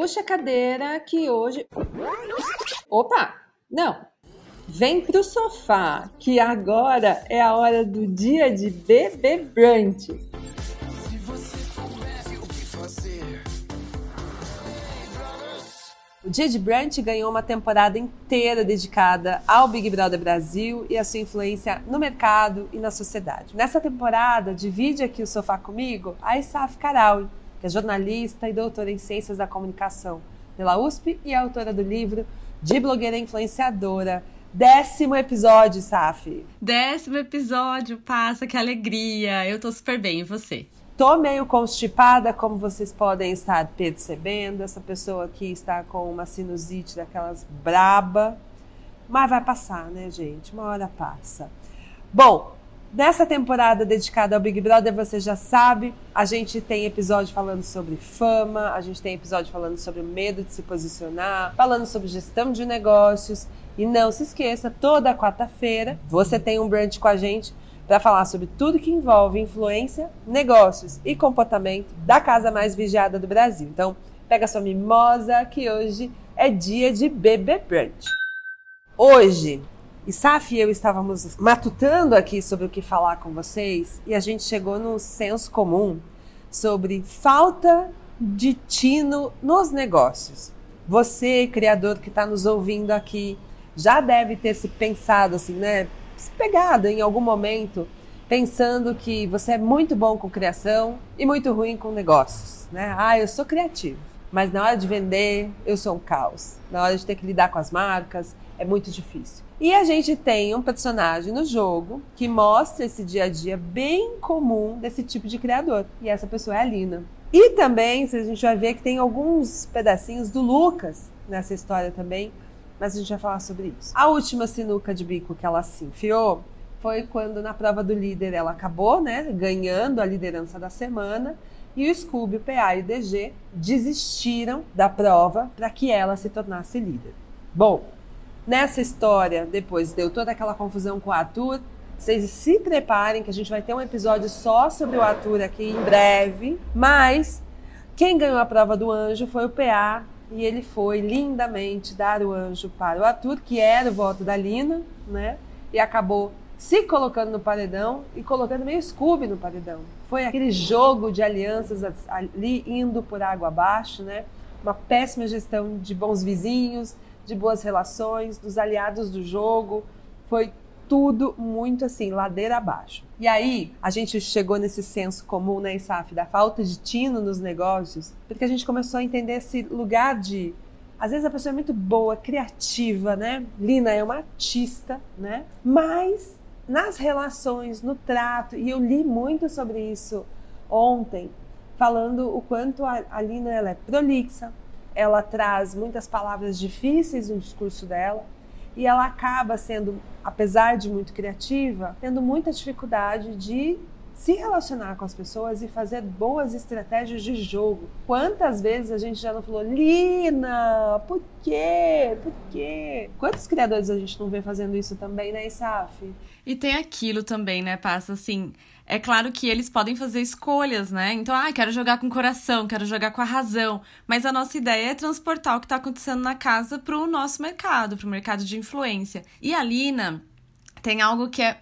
Puxa a cadeira que hoje. Opa! Não! Vem pro sofá, que agora é a hora do dia de bebê brunch. O Dia de Brunch ganhou uma temporada inteira dedicada ao Big Brother Brasil e a sua influência no mercado e na sociedade. Nessa temporada, divide aqui o sofá comigo a Isaf Karaui, que é jornalista e doutora em Ciências da Comunicação pela USP e é autora do livro De Blogueira Influenciadora. Décimo episódio, Saf. Décimo episódio, passa, que alegria. Eu tô super bem, e você? Tô meio constipada, como vocês podem estar percebendo. Essa pessoa aqui está com uma sinusite daquelas braba. Mas vai passar, né, gente? Uma hora passa. Bom, nessa temporada dedicada ao Big Brother, você já sabe, a gente tem episódio falando sobre fama, a gente tem episódio falando sobre o medo de se posicionar, falando sobre gestão de negócios. E não se esqueça, toda quarta-feira você tem um brunch com a gente para falar sobre tudo que envolve influência, negócios e comportamento da casa mais vigiada do Brasil. Então, pega sua mimosa que hoje é dia de bebê brunch. Hoje, Isaf e eu estávamos matutando aqui sobre o que falar com vocês e a gente chegou no senso comum sobre falta de tino nos negócios. Você, criador que está nos ouvindo aqui, já deve ter se pensado assim, né? pegado em algum momento pensando que você é muito bom com criação e muito ruim com negócios, né? Ah, eu sou criativo, mas na hora de vender eu sou um caos. Na hora de ter que lidar com as marcas é muito difícil. E a gente tem um personagem no jogo que mostra esse dia a dia bem comum desse tipo de criador. E essa pessoa é a Lina. E também, a gente vai ver que tem alguns pedacinhos do Lucas nessa história também, mas a gente vai falar sobre isso. A última sinuca de bico que ela se enfiou foi quando na prova do líder ela acabou, né, ganhando a liderança da semana e o Scooby, o PA e o DG desistiram da prova para que ela se tornasse líder. Bom, nessa história, depois deu toda aquela confusão com o Arthur. Vocês se preparem que a gente vai ter um episódio só sobre o Arthur aqui em breve, mas quem ganhou a prova do anjo foi o PA e ele foi lindamente dar o anjo para o Arthur, que era o voto da Lina, né? E acabou se colocando no paredão e colocando meio Scooby no paredão. Foi aquele jogo de alianças ali indo por água abaixo, né? Uma péssima gestão de bons vizinhos, de boas relações, dos aliados do jogo. Foi tudo muito assim, ladeira abaixo. E aí, a gente chegou nesse senso comum, né, Isaf, da falta de tino nos negócios, porque a gente começou a entender esse lugar de. Às vezes a pessoa é muito boa, criativa, né? Lina é uma artista, né? Mas nas relações, no trato, e eu li muito sobre isso ontem, falando o quanto a, a Lina ela é prolixa, ela traz muitas palavras difíceis no discurso dela, e ela acaba sendo, apesar de muito criativa, tendo muita dificuldade de se relacionar com as pessoas e fazer boas estratégias de jogo. Quantas vezes a gente já não falou, Lina, por quê? Por quê? Quantos criadores a gente não vê fazendo isso também, né, Isaf? E tem aquilo também, né, Passa, assim, é claro que eles podem fazer escolhas, né? Então, ah, quero jogar com o coração, quero jogar com a razão. Mas a nossa ideia é transportar o que está acontecendo na casa para o nosso mercado, para o mercado de influência. E a Lina tem algo que é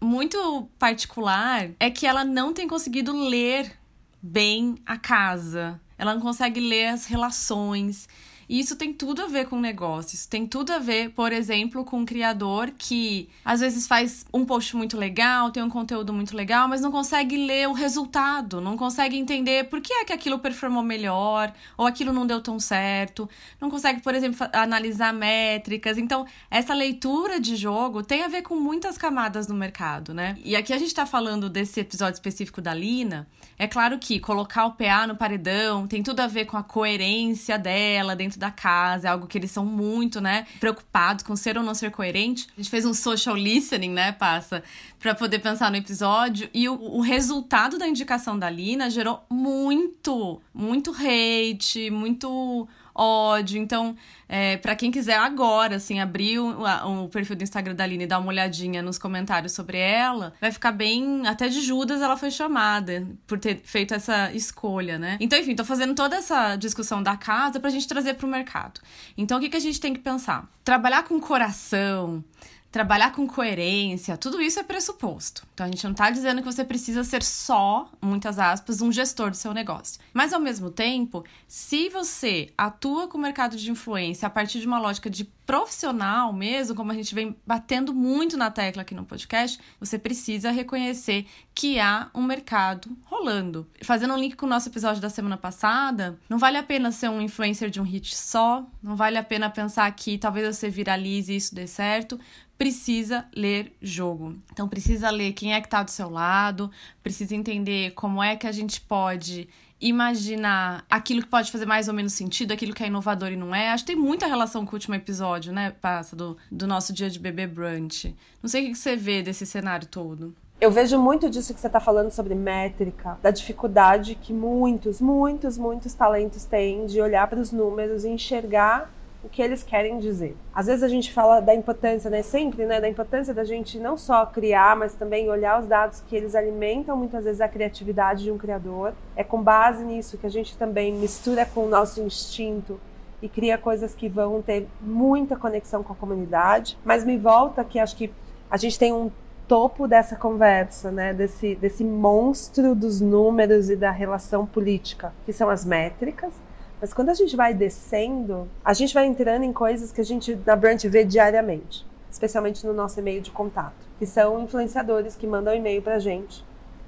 muito particular, é que ela não tem conseguido ler bem a casa. Ela não consegue ler as relações. E isso tem tudo a ver com negócios. Tem tudo a ver, por exemplo, com um criador que às vezes faz um post muito legal, tem um conteúdo muito legal, mas não consegue ler o resultado, não consegue entender por que é que aquilo performou melhor ou aquilo não deu tão certo, não consegue, por exemplo, analisar métricas. Então, essa leitura de jogo tem a ver com muitas camadas no mercado, né? E aqui a gente tá falando desse episódio específico da Lina. É claro que colocar o PA no paredão tem tudo a ver com a coerência dela dentro da casa, é algo que eles são muito, né, preocupados com ser ou não ser coerente. A gente fez um social listening, né, passa, para poder pensar no episódio e o, o resultado da indicação da Lina gerou muito, muito hate, muito ódio. Então, é, para quem quiser agora, assim, abrir o, o, perfil do Instagram da Aline e dar uma olhadinha nos comentários sobre ela, vai ficar bem. Até de Judas ela foi chamada por ter feito essa escolha, né? Então, enfim, tô fazendo toda essa discussão da casa pra gente trazer pro mercado. Então, o que, que a gente tem que pensar? Trabalhar com coração trabalhar com coerência, tudo isso é pressuposto. Então a gente não está dizendo que você precisa ser só, muitas aspas, um gestor do seu negócio. Mas ao mesmo tempo, se você atua com o mercado de influência a partir de uma lógica de profissional mesmo, como a gente vem batendo muito na tecla aqui no podcast, você precisa reconhecer que há um mercado rolando. Fazendo um link com o nosso episódio da semana passada, não vale a pena ser um influencer de um hit só, não vale a pena pensar que talvez você viralize e isso dê certo, precisa ler jogo. Então precisa ler quem é que tá do seu lado, precisa entender como é que a gente pode imaginar aquilo que pode fazer mais ou menos sentido, aquilo que é inovador e não é. Acho que tem muita relação com o último episódio, né, Passa, do, do nosso dia de bebê brunch. Não sei o que você vê desse cenário todo. Eu vejo muito disso que você está falando sobre métrica, da dificuldade que muitos, muitos, muitos talentos têm de olhar para os números e enxergar o que eles querem dizer. Às vezes a gente fala da importância, né, sempre, né, da importância da gente não só criar, mas também olhar os dados que eles alimentam muitas vezes a criatividade de um criador. É com base nisso que a gente também mistura com o nosso instinto e cria coisas que vão ter muita conexão com a comunidade. Mas me volta que acho que a gente tem um topo dessa conversa, né, desse desse monstro dos números e da relação política, que são as métricas mas quando a gente vai descendo, a gente vai entrando em coisas que a gente na Brand vê diariamente, especialmente no nosso e-mail de contato, que são influenciadores que mandam e-mail pra gente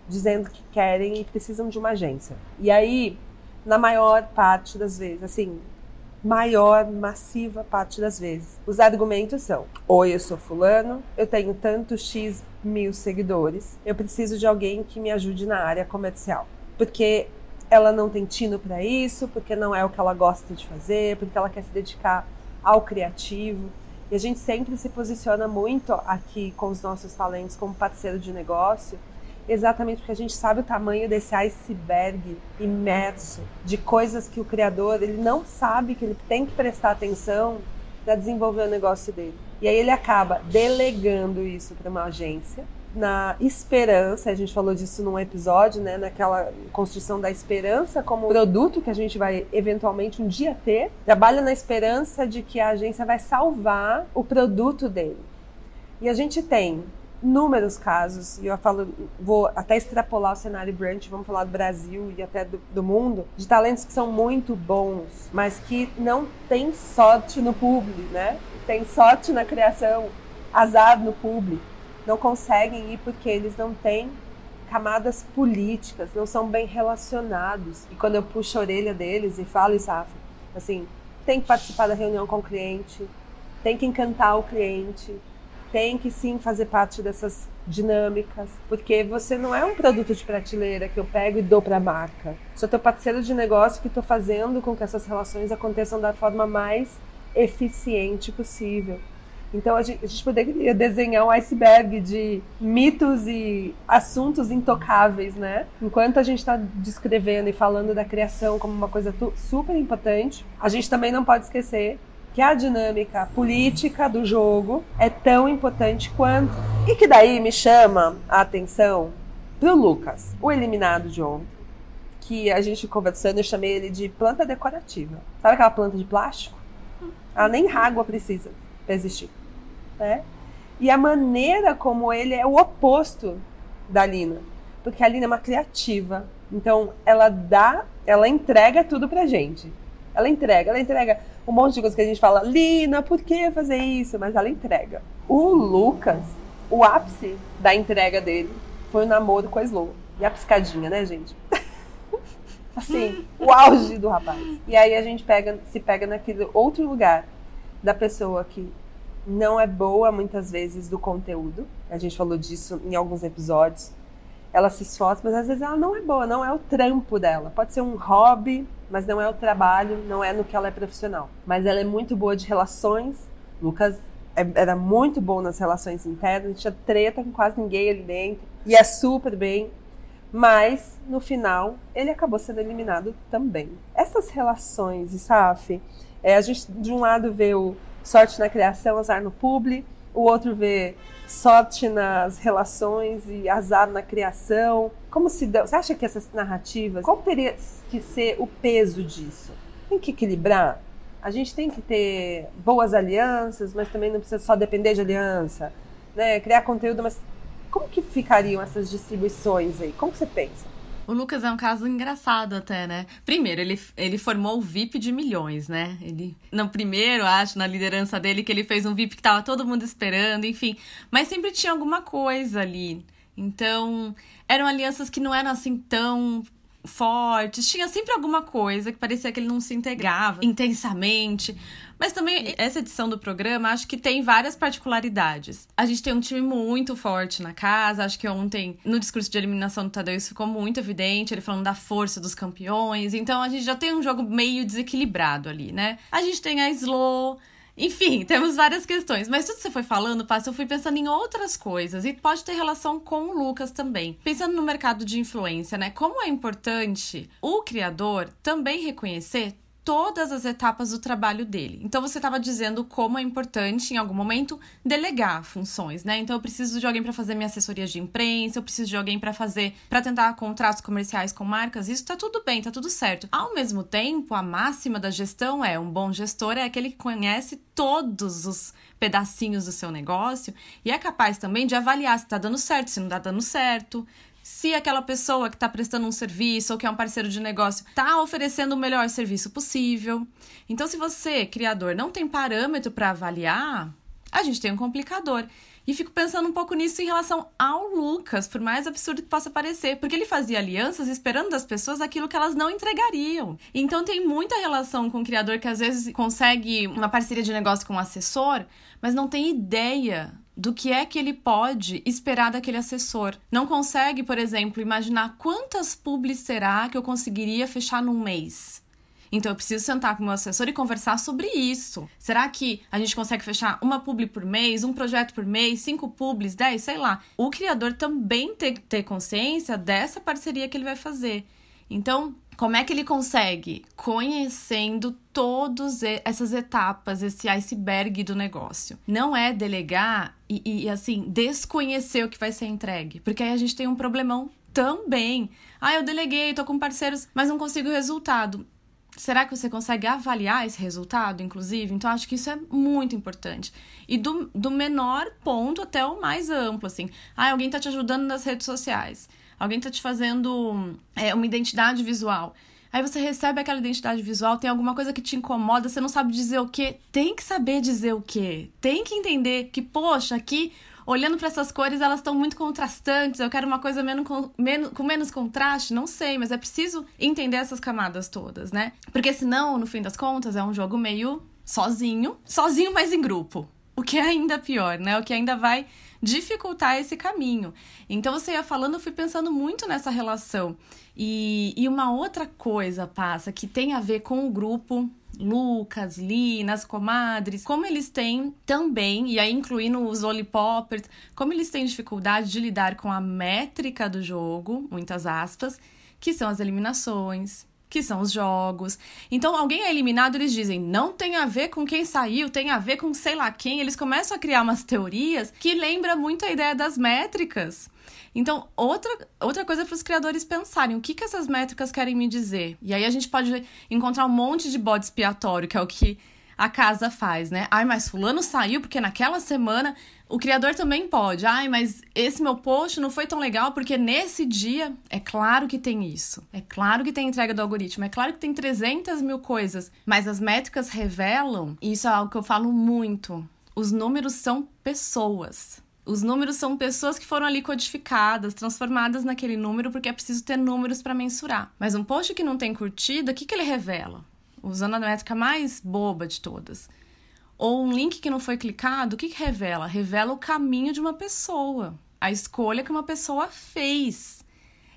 dizendo que querem e precisam de uma agência. E aí, na maior parte das vezes, assim, maior, massiva parte das vezes, os argumentos são: Oi, eu sou fulano, eu tenho tanto X mil seguidores, eu preciso de alguém que me ajude na área comercial. Porque ela não tem tino para isso, porque não é o que ela gosta de fazer, porque ela quer se dedicar ao criativo. E a gente sempre se posiciona muito aqui com os nossos talentos como parceiro de negócio, exatamente porque a gente sabe o tamanho desse iceberg imerso de coisas que o criador ele não sabe que ele tem que prestar atenção para desenvolver o negócio dele. E aí ele acaba delegando isso para uma agência na esperança, a gente falou disso num episódio, né, naquela construção da esperança como produto que a gente vai eventualmente um dia ter, trabalha na esperança de que a agência vai salvar o produto dele. E a gente tem inúmeros casos, e eu falo, vou até extrapolar o cenário brand, vamos falar do Brasil e até do, do, mundo, de talentos que são muito bons, mas que não têm sorte no público, né? Tem sorte na criação, azar no público não conseguem ir porque eles não têm camadas políticas, não são bem relacionados. E quando eu puxo a orelha deles e falo isso, assim, tem que participar da reunião com o cliente, tem que encantar o cliente, tem que sim fazer parte dessas dinâmicas, porque você não é um produto de prateleira que eu pego e dou para a marca. Sou teu parceiro de negócio que estou fazendo com que essas relações aconteçam da forma mais eficiente possível. Então a gente, a gente poderia desenhar um iceberg de mitos e assuntos intocáveis, né? Enquanto a gente está descrevendo e falando da criação como uma coisa super importante, a gente também não pode esquecer que a dinâmica política do jogo é tão importante quanto. E que daí me chama a atenção pro Lucas, o eliminado de ontem. Que a gente conversando, eu chamei ele de planta decorativa. Sabe aquela planta de plástico? Ela nem água precisa para existir né? E a maneira como ele é o oposto da Lina, porque a Lina é uma criativa, então ela dá, ela entrega tudo pra gente. Ela entrega, ela entrega um monte de coisa que a gente fala, Lina, por que fazer isso? Mas ela entrega. O Lucas, o ápice da entrega dele foi o namoro com a Slow. E a piscadinha, né, gente? assim, o auge do rapaz. E aí a gente pega, se pega naquele outro lugar da pessoa que não é boa muitas vezes do conteúdo. A gente falou disso em alguns episódios. Ela se esforça, mas às vezes ela não é boa, não é o trampo dela. Pode ser um hobby, mas não é o trabalho, não é no que ela é profissional. Mas ela é muito boa de relações. Lucas é, era muito bom nas relações internas, tinha treta com quase ninguém ali dentro. E é super bem. mas no final ele acabou sendo eliminado também. Essas relações, Isaf, é, a gente de um lado vê o sorte na criação, azar no publi, o outro vê sorte nas relações e azar na criação. Como se deu? Você acha que essas narrativas, qual teria que ser o peso disso? Tem que equilibrar. A gente tem que ter boas alianças, mas também não precisa só depender de aliança, né? Criar conteúdo, mas como que ficariam essas distribuições aí? Como você pensa? O Lucas é um caso engraçado até, né? Primeiro, ele, ele formou o VIP de milhões, né? Ele, no primeiro, acho, na liderança dele, que ele fez um VIP que tava todo mundo esperando, enfim. Mas sempre tinha alguma coisa ali. Então, eram alianças que não eram assim tão fortes, tinha sempre alguma coisa que parecia que ele não se integrava intensamente. Mas também essa edição do programa acho que tem várias particularidades. A gente tem um time muito forte na casa, acho que ontem no discurso de eliminação do Tadeu isso ficou muito evidente, ele falando da força dos campeões. Então a gente já tem um jogo meio desequilibrado ali, né? A gente tem a Slow, enfim, temos várias questões. Mas tudo que você foi falando, Passa, eu fui pensando em outras coisas. E pode ter relação com o Lucas também. Pensando no mercado de influência, né? Como é importante o criador também reconhecer todas as etapas do trabalho dele. Então você estava dizendo como é importante em algum momento delegar funções, né? Então eu preciso de alguém para fazer minha assessoria de imprensa, eu preciso de alguém para fazer para tentar contratos comerciais com marcas. Isso tá tudo bem, tá tudo certo. Ao mesmo tempo, a máxima da gestão é um bom gestor é aquele que conhece todos os pedacinhos do seu negócio e é capaz também de avaliar se está dando certo, se não está dando certo, se aquela pessoa que está prestando um serviço ou que é um parceiro de negócio está oferecendo o melhor serviço possível. Então, se você, criador, não tem parâmetro para avaliar, a gente tem um complicador. E fico pensando um pouco nisso em relação ao Lucas, por mais absurdo que possa parecer, porque ele fazia alianças esperando das pessoas aquilo que elas não entregariam. Então tem muita relação com o criador que às vezes consegue uma parceria de negócio com um assessor, mas não tem ideia do que é que ele pode esperar daquele assessor. Não consegue, por exemplo, imaginar quantas publis será que eu conseguiria fechar num mês. Então eu preciso sentar com o meu assessor e conversar sobre isso. Será que a gente consegue fechar uma publi por mês, um projeto por mês, cinco publis, dez, sei lá. O criador também tem que ter consciência dessa parceria que ele vai fazer. Então, como é que ele consegue? Conhecendo todas essas etapas, esse iceberg do negócio. Não é delegar e, e, assim, desconhecer o que vai ser entregue. Porque aí a gente tem um problemão também. Ah, eu deleguei, tô com parceiros, mas não consigo o resultado. Será que você consegue avaliar esse resultado, inclusive? Então, acho que isso é muito importante. E do, do menor ponto até o mais amplo, assim. Ah, alguém está te ajudando nas redes sociais alguém está te fazendo é, uma identidade visual. Aí você recebe aquela identidade visual, tem alguma coisa que te incomoda, você não sabe dizer o que. Tem que saber dizer o que. Tem que entender que, poxa, aqui, olhando para essas cores, elas estão muito contrastantes. Eu quero uma coisa menos, menos, com menos contraste. Não sei, mas é preciso entender essas camadas todas, né? Porque senão, no fim das contas, é um jogo meio sozinho, sozinho, mas em grupo. O que é ainda pior, né? O que ainda vai dificultar esse caminho. Então, você ia falando, eu fui pensando muito nessa relação. E, e uma outra coisa passa que tem a ver com o grupo Lucas, Linas, comadres, como eles têm também, e aí incluindo os Olipoppers, como eles têm dificuldade de lidar com a métrica do jogo, muitas aspas, que são as eliminações, que são os jogos. Então, alguém é eliminado, eles dizem, não tem a ver com quem saiu, tem a ver com sei lá quem. Eles começam a criar umas teorias que lembra muito a ideia das métricas. Então, outra, outra coisa para os criadores pensarem, o que, que essas métricas querem me dizer? E aí a gente pode encontrar um monte de bode expiatório, que é o que a casa faz, né? Ai, mas fulano saiu porque naquela semana o criador também pode. Ai, mas esse meu post não foi tão legal porque nesse dia. É claro que tem isso. É claro que tem entrega do algoritmo. É claro que tem 300 mil coisas. Mas as métricas revelam. E isso é algo que eu falo muito. Os números são pessoas. Os números são pessoas que foram ali codificadas, transformadas naquele número, porque é preciso ter números para mensurar. Mas um post que não tem curtida, o que, que ele revela? Usando a métrica mais boba de todas ou um link que não foi clicado, o que, que revela? Revela o caminho de uma pessoa, a escolha que uma pessoa fez.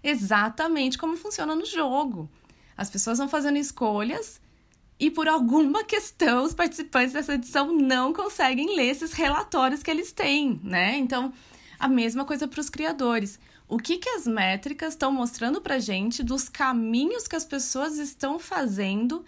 Exatamente como funciona no jogo. As pessoas vão fazendo escolhas e por alguma questão os participantes dessa edição não conseguem ler esses relatórios que eles têm, né? Então, a mesma coisa para os criadores. o que, que as métricas estão mostrando pra gente dos caminhos que as pessoas estão fazendo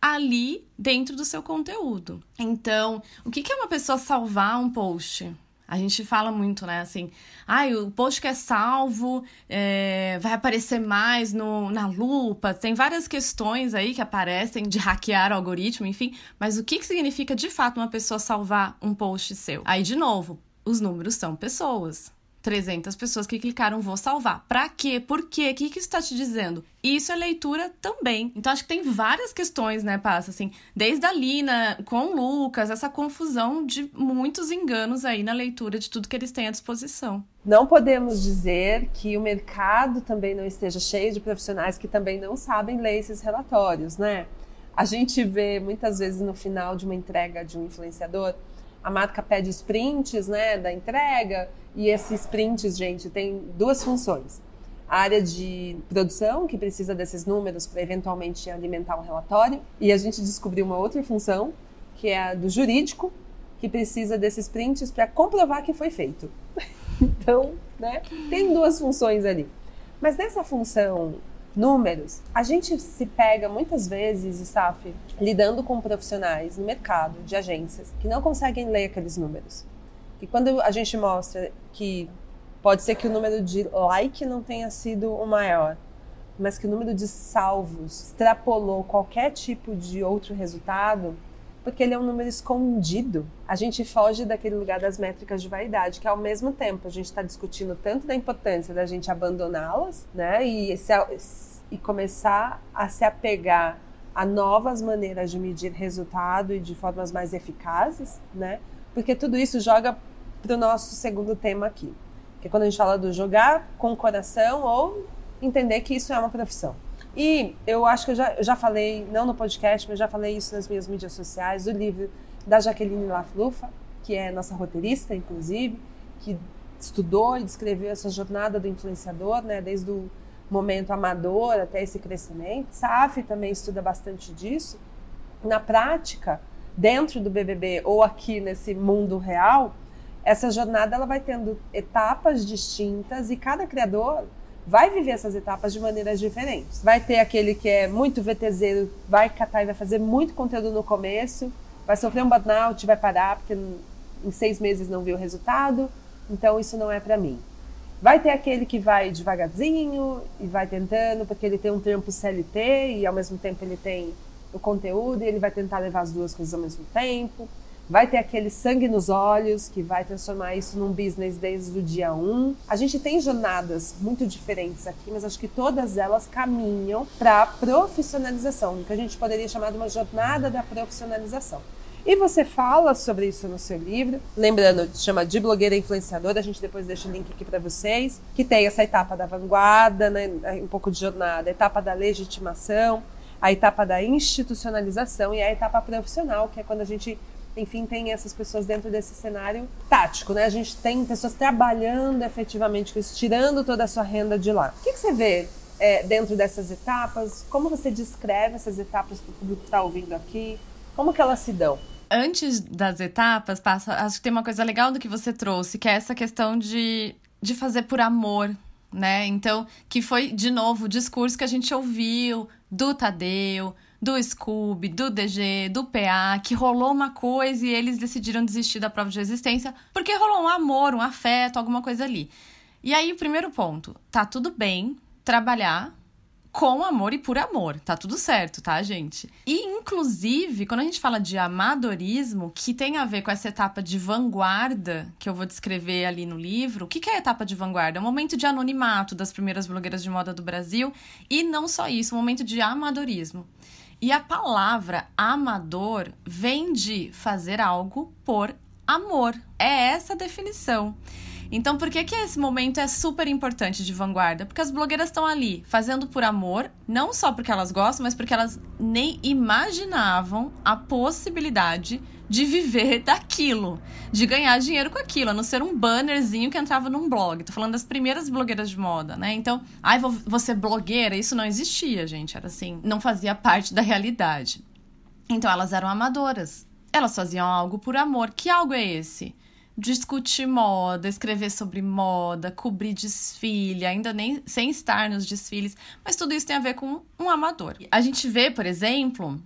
ali dentro do seu conteúdo. Então, o que, é uma pessoa salvar um post? A gente fala muito, né? Assim, ah, o post que é salvo é, vai aparecer mais no, na lupa. Tem várias questões aí que aparecem de hackear o algoritmo, enfim. Mas o que, que significa de fato uma pessoa salvar um post seu? Aí, de novo, os números são pessoas. 300 pessoas que clicaram vou salvar. Pra quê? Por quê? O que, que isso está te dizendo? Isso é leitura também. Então acho que tem várias questões, né, Passa? Assim, desde a Lina com o Lucas, essa confusão de muitos enganos aí na leitura de tudo que eles têm à disposição. Não podemos dizer que o mercado também não esteja cheio de profissionais que também não sabem ler esses relatórios, né? A gente vê muitas vezes no final de uma entrega de um influenciador a marca pede os prints né, da entrega, e esses prints, gente, tem duas funções. A área de produção, que precisa desses números para eventualmente alimentar um relatório, e a gente descobriu uma outra função, que é a do jurídico, que precisa desses prints para comprovar que foi feito. então, né, tem duas funções ali. Mas nessa função números, a gente se pega muitas vezes, Saf, lidando com profissionais no mercado de agências que não conseguem ler aqueles números. E quando a gente mostra que pode ser que o número de like não tenha sido o maior, mas que o número de salvos extrapolou qualquer tipo de outro resultado, porque ele é um número escondido. A gente foge daquele lugar das métricas de vaidade, que ao mesmo tempo a gente está discutindo tanto da importância da gente abandoná-las, né, e se, e começar a se apegar a novas maneiras de medir resultado e de formas mais eficazes, né? Porque tudo isso joga para o nosso segundo tema aqui, que é quando a gente fala do jogar com o coração ou entender que isso é uma profissão. E eu acho que eu já, eu já falei, não no podcast, mas já falei isso nas minhas mídias sociais, do livro da Jaqueline Laflufa, que é nossa roteirista, inclusive, que estudou e descreveu essa jornada do influenciador, né, desde o momento amador até esse crescimento. SAF também estuda bastante disso. Na prática, dentro do BBB ou aqui nesse mundo real, essa jornada ela vai tendo etapas distintas e cada criador vai viver essas etapas de maneiras diferentes. Vai ter aquele que é muito VTZero, vai catar e vai fazer muito conteúdo no começo, vai sofrer um burnout, vai parar porque em seis meses não viu o resultado, então isso não é para mim. Vai ter aquele que vai devagarzinho e vai tentando, porque ele tem um tempo CLT e ao mesmo tempo ele tem o conteúdo e ele vai tentar levar as duas coisas ao mesmo tempo. Vai ter aquele sangue nos olhos que vai transformar isso num business desde o dia 1. Um. A gente tem jornadas muito diferentes aqui, mas acho que todas elas caminham para profissionalização, que a gente poderia chamar de uma jornada da profissionalização. E você fala sobre isso no seu livro. Lembrando, chama de blogueira influenciadora. A gente depois deixa o link aqui para vocês. Que tem essa etapa da vanguarda, né, um pouco de jornada, a etapa da legitimação, a etapa da institucionalização e a etapa profissional, que é quando a gente enfim, tem essas pessoas dentro desse cenário tático, né? A gente tem pessoas trabalhando efetivamente com isso, tirando toda a sua renda de lá. O que, que você vê é, dentro dessas etapas? Como você descreve essas etapas para o público que está ouvindo aqui? Como que elas se dão? Antes das etapas, passa, acho que tem uma coisa legal do que você trouxe, que é essa questão de, de fazer por amor, né? Então, que foi, de novo, o discurso que a gente ouviu do Tadeu, do Scooby, do DG, do PA, que rolou uma coisa e eles decidiram desistir da prova de resistência porque rolou um amor, um afeto, alguma coisa ali. E aí, o primeiro ponto, tá tudo bem trabalhar com amor e por amor. Tá tudo certo, tá, gente? E, inclusive, quando a gente fala de amadorismo, que tem a ver com essa etapa de vanguarda que eu vou descrever ali no livro, o que é a etapa de vanguarda? É um momento de anonimato das primeiras blogueiras de moda do Brasil e não só isso, um momento de amadorismo. E a palavra amador vem de fazer algo por amor. É essa a definição. Então, por que, que esse momento é super importante de vanguarda? Porque as blogueiras estão ali fazendo por amor, não só porque elas gostam, mas porque elas nem imaginavam a possibilidade de viver daquilo, de ganhar dinheiro com aquilo, a não ser um bannerzinho que entrava num blog. Tô falando das primeiras blogueiras de moda, né? Então, ai, vou, vou blogueira, isso não existia, gente. Era assim, não fazia parte da realidade. Então, elas eram amadoras. Elas faziam algo por amor. Que algo é esse? Discutir moda, escrever sobre moda, cobrir desfile, ainda nem sem estar nos desfiles, mas tudo isso tem a ver com um amador. A gente vê, por exemplo,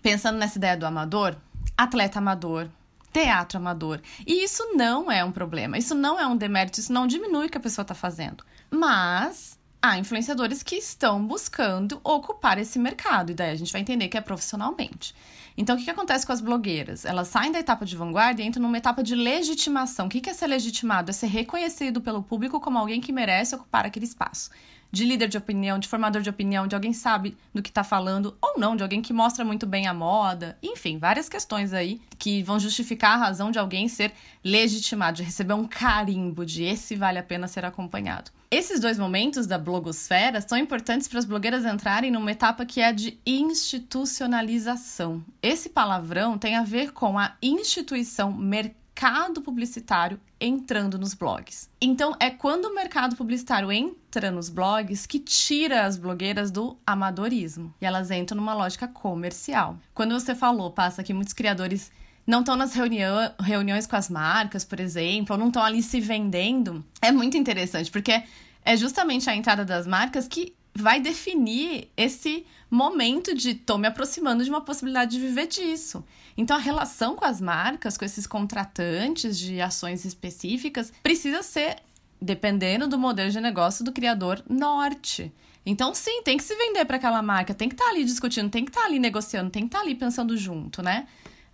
pensando nessa ideia do amador, atleta amador, teatro amador. E isso não é um problema, isso não é um demérito, isso não diminui o que a pessoa está fazendo. Mas há influenciadores que estão buscando ocupar esse mercado, e daí a gente vai entender que é profissionalmente. Então, o que, que acontece com as blogueiras? Elas saem da etapa de vanguarda e entram numa etapa de legitimação. O que, que é ser legitimado? É ser reconhecido pelo público como alguém que merece ocupar aquele espaço de líder de opinião, de formador de opinião, de alguém que sabe do que está falando ou não, de alguém que mostra muito bem a moda, enfim, várias questões aí que vão justificar a razão de alguém ser legitimado, de receber um carimbo de esse vale a pena ser acompanhado. Esses dois momentos da blogosfera são importantes para as blogueiras entrarem numa etapa que é de institucionalização. Esse palavrão tem a ver com a instituição mercado publicitário entrando nos blogs. Então, é quando o mercado publicitário entra nos blogs que tira as blogueiras do amadorismo e elas entram numa lógica comercial. Quando você falou, passa que muitos criadores não estão nas reunião, reuniões com as marcas, por exemplo, ou não estão ali se vendendo, é muito interessante, porque é justamente a entrada das marcas que vai definir esse momento de tô me aproximando de uma possibilidade de viver disso. Então a relação com as marcas, com esses contratantes de ações específicas, precisa ser dependendo do modelo de negócio do criador norte. Então, sim, tem que se vender para aquela marca, tem que estar tá ali discutindo, tem que estar tá ali negociando, tem que estar tá ali pensando junto, né?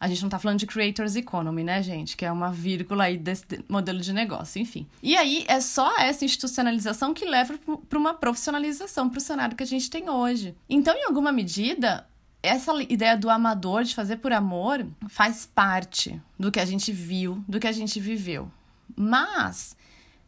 A gente não tá falando de creators economy, né, gente? Que é uma vírgula aí desse modelo de negócio, enfim. E aí é só essa institucionalização que leva para uma profissionalização para o cenário que a gente tem hoje. Então, em alguma medida, essa ideia do amador, de fazer por amor, faz parte do que a gente viu, do que a gente viveu. Mas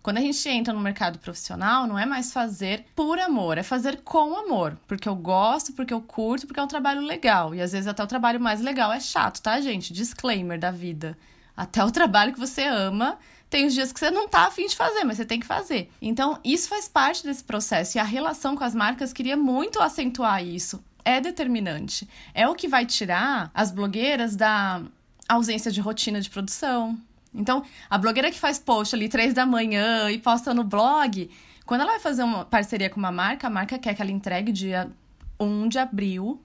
quando a gente entra no mercado profissional, não é mais fazer por amor, é fazer com amor. Porque eu gosto, porque eu curto, porque é um trabalho legal. E às vezes até o trabalho mais legal é chato, tá, gente? Disclaimer da vida. Até o trabalho que você ama, tem os dias que você não tá afim de fazer, mas você tem que fazer. Então, isso faz parte desse processo. E a relação com as marcas queria muito acentuar isso. É determinante. É o que vai tirar as blogueiras da ausência de rotina de produção, então, a blogueira que faz post ali três da manhã e posta no blog, quando ela vai fazer uma parceria com uma marca, a marca quer que ela entregue dia 1 de abril,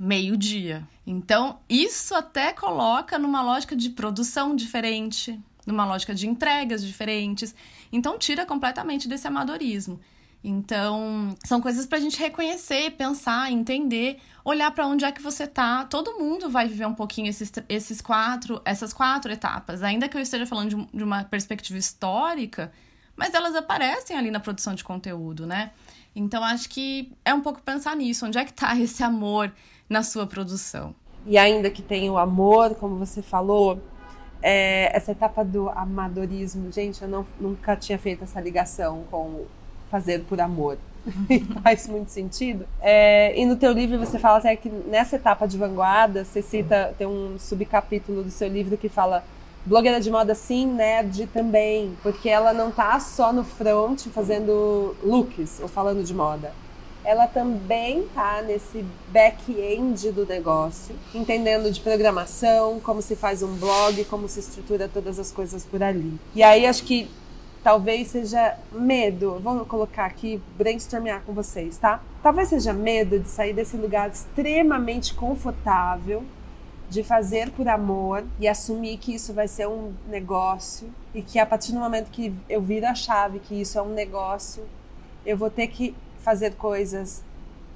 meio-dia. Então, isso até coloca numa lógica de produção diferente, numa lógica de entregas diferentes. Então, tira completamente desse amadorismo. Então, são coisas para a gente reconhecer, pensar, entender, olhar para onde é que você tá. Todo mundo vai viver um pouquinho esses, esses quatro, essas quatro etapas, ainda que eu esteja falando de, de uma perspectiva histórica, mas elas aparecem ali na produção de conteúdo, né? Então, acho que é um pouco pensar nisso, onde é que tá esse amor na sua produção. E ainda que tenha o amor, como você falou, é, essa etapa do amadorismo, gente, eu não, nunca tinha feito essa ligação com fazer por amor. faz muito sentido. É, e no teu livro você fala até que nessa etapa de vanguarda, você cita, tem um subcapítulo do seu livro que fala blogueira de moda sim, nerd também, porque ela não tá só no front fazendo looks ou falando de moda. Ela também tá nesse back-end do negócio, entendendo de programação, como se faz um blog, como se estrutura todas as coisas por ali. E aí acho que Talvez seja medo, vou colocar aqui, brainstormar com vocês, tá? Talvez seja medo de sair desse lugar extremamente confortável, de fazer por amor e assumir que isso vai ser um negócio e que a partir do momento que eu viro a chave que isso é um negócio, eu vou ter que fazer coisas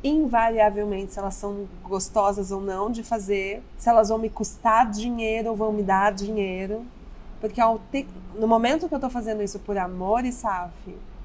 invariavelmente, se elas são gostosas ou não de fazer, se elas vão me custar dinheiro ou vão me dar dinheiro, porque te... no momento que eu tô fazendo isso por amor e SAF,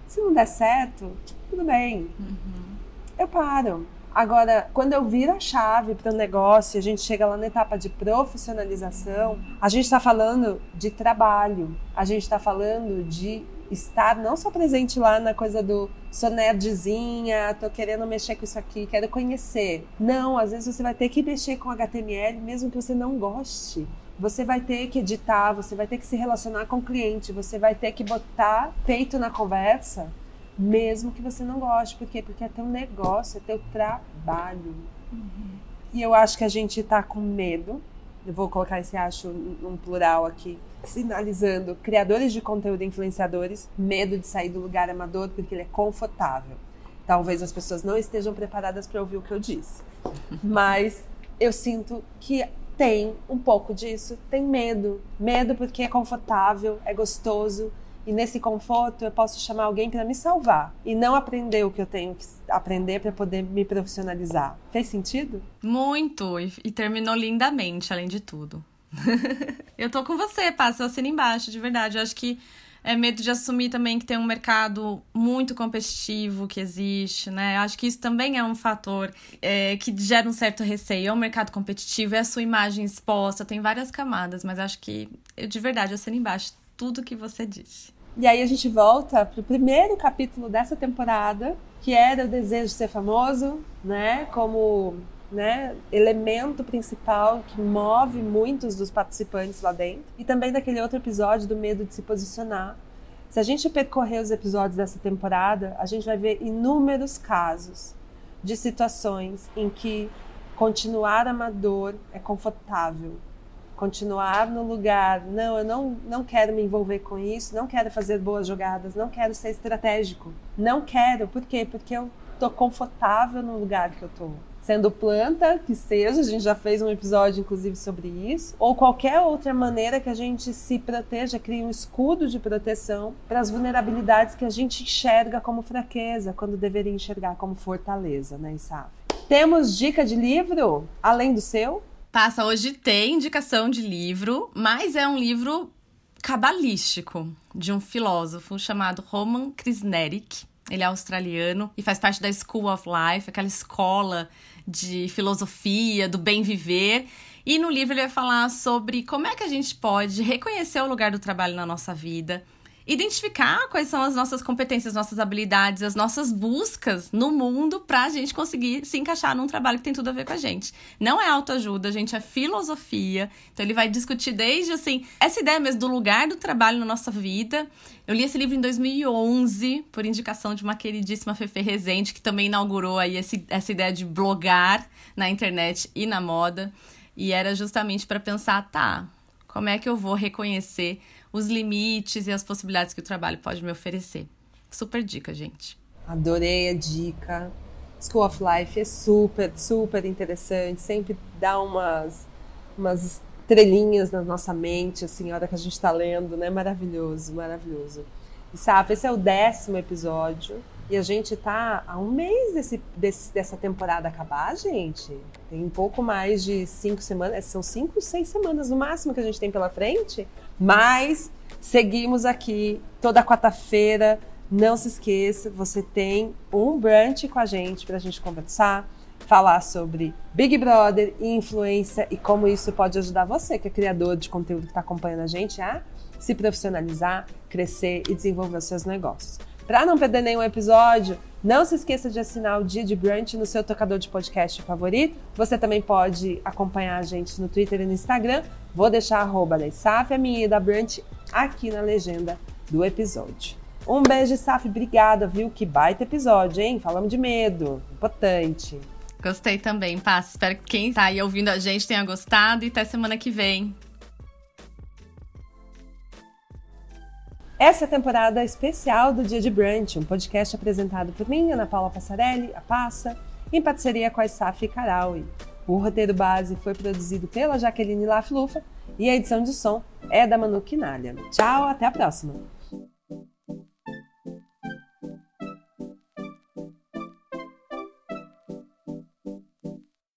se não der certo, tudo bem. Uhum. Eu paro. Agora, quando eu viro a chave para o negócio, a gente chega lá na etapa de profissionalização, a gente está falando de trabalho, a gente está falando de estar não só presente lá na coisa do sou nerdzinha, tô querendo mexer com isso aqui, quero conhecer. Não, às vezes você vai ter que mexer com HTML mesmo que você não goste você vai ter que editar, você vai ter que se relacionar com o cliente, você vai ter que botar peito na conversa, mesmo que você não goste. Por quê? Porque é teu negócio, é teu trabalho. Uhum. E eu acho que a gente está com medo eu vou colocar esse acho num plural aqui, sinalizando criadores de conteúdo influenciadores, medo de sair do lugar amador porque ele é confortável. Talvez as pessoas não estejam preparadas para ouvir o que eu disse. Mas eu sinto que tem um pouco disso, tem medo. Medo porque é confortável, é gostoso, e nesse conforto eu posso chamar alguém para me salvar e não aprender o que eu tenho que aprender para poder me profissionalizar. Fez sentido? Muito, e, terminou lindamente, além de tudo. eu tô com você, passa, eu assino embaixo, de verdade. Eu acho que é medo de assumir também que tem um mercado muito competitivo que existe, né? Acho que isso também é um fator é, que gera um certo receio. É um mercado competitivo, é a sua imagem exposta, tem várias camadas, mas acho que, eu, de verdade, assino embaixo tudo que você disse. E aí a gente volta para o primeiro capítulo dessa temporada, que era o desejo de ser famoso, né? Como né, elemento principal que move muitos dos participantes lá dentro. E também daquele outro episódio do medo de se posicionar. Se a gente percorrer os episódios dessa temporada, a gente vai ver inúmeros casos de situações em que continuar amador é confortável, continuar no lugar, não, eu não, não quero me envolver com isso, não quero fazer boas jogadas, não quero ser estratégico. Não quero, por quê? Porque eu tô confortável no lugar que eu tô. Sendo planta, que seja, a gente já fez um episódio inclusive sobre isso, ou qualquer outra maneira que a gente se proteja, crie um escudo de proteção para as vulnerabilidades que a gente enxerga como fraqueza, quando deveria enxergar como fortaleza, né, Isaf? Temos dica de livro, além do seu? Passa, hoje tem indicação de livro, mas é um livro cabalístico de um filósofo chamado Roman Krishnerik. Ele é australiano e faz parte da School of Life, aquela escola de filosofia, do bem viver. E no livro ele vai falar sobre como é que a gente pode reconhecer o lugar do trabalho na nossa vida, identificar quais são as nossas competências, nossas habilidades, as nossas buscas no mundo para a gente conseguir se encaixar num trabalho que tem tudo a ver com a gente. Não é autoajuda, gente, é filosofia. Então ele vai discutir desde assim, essa ideia mesmo do lugar do trabalho na nossa vida. Eu li esse livro em 2011 por indicação de uma queridíssima Fefe Rezende, que também inaugurou aí esse, essa ideia de blogar na internet e na moda. E era justamente para pensar, tá, como é que eu vou reconhecer os limites e as possibilidades que o trabalho pode me oferecer. Super dica, gente. Adorei a dica. School of Life é super, super interessante. Sempre dá umas, umas estrelinhas na nossa mente, assim, a hora que a gente está lendo, né? Maravilhoso, maravilhoso. E sabe, esse é o décimo episódio. E a gente tá há um mês desse, desse, dessa temporada acabar, gente. Tem um pouco mais de cinco semanas. São cinco, seis semanas no máximo que a gente tem pela frente. Mas seguimos aqui toda quarta-feira. Não se esqueça, você tem um brunch com a gente para a gente conversar, falar sobre Big Brother e influência e como isso pode ajudar você, que é criador de conteúdo que está acompanhando a gente, a se profissionalizar, crescer e desenvolver os seus negócios. Para não perder nenhum episódio, não se esqueça de assinar o Dia de Brunch no seu tocador de podcast favorito. Você também pode acompanhar a gente no Twitter e no Instagram. Vou deixar a arroba da ISAF, a minha e da Brunch aqui na legenda do episódio. Um beijo, Saf. Obrigada, viu? Que baita episódio, hein? Falamos de medo. Importante. Gostei também, Passa. Espero que quem tá aí ouvindo a gente tenha gostado e até semana que vem. Essa é a temporada especial do Dia de Brunch, um podcast apresentado por mim, Ana Paula Passarelli, a Passa, em parceria com a Saf Caraui. O roteiro base foi produzido pela Jaqueline Laflufa e a edição de som é da Manu Quinalha. Tchau, até a próxima!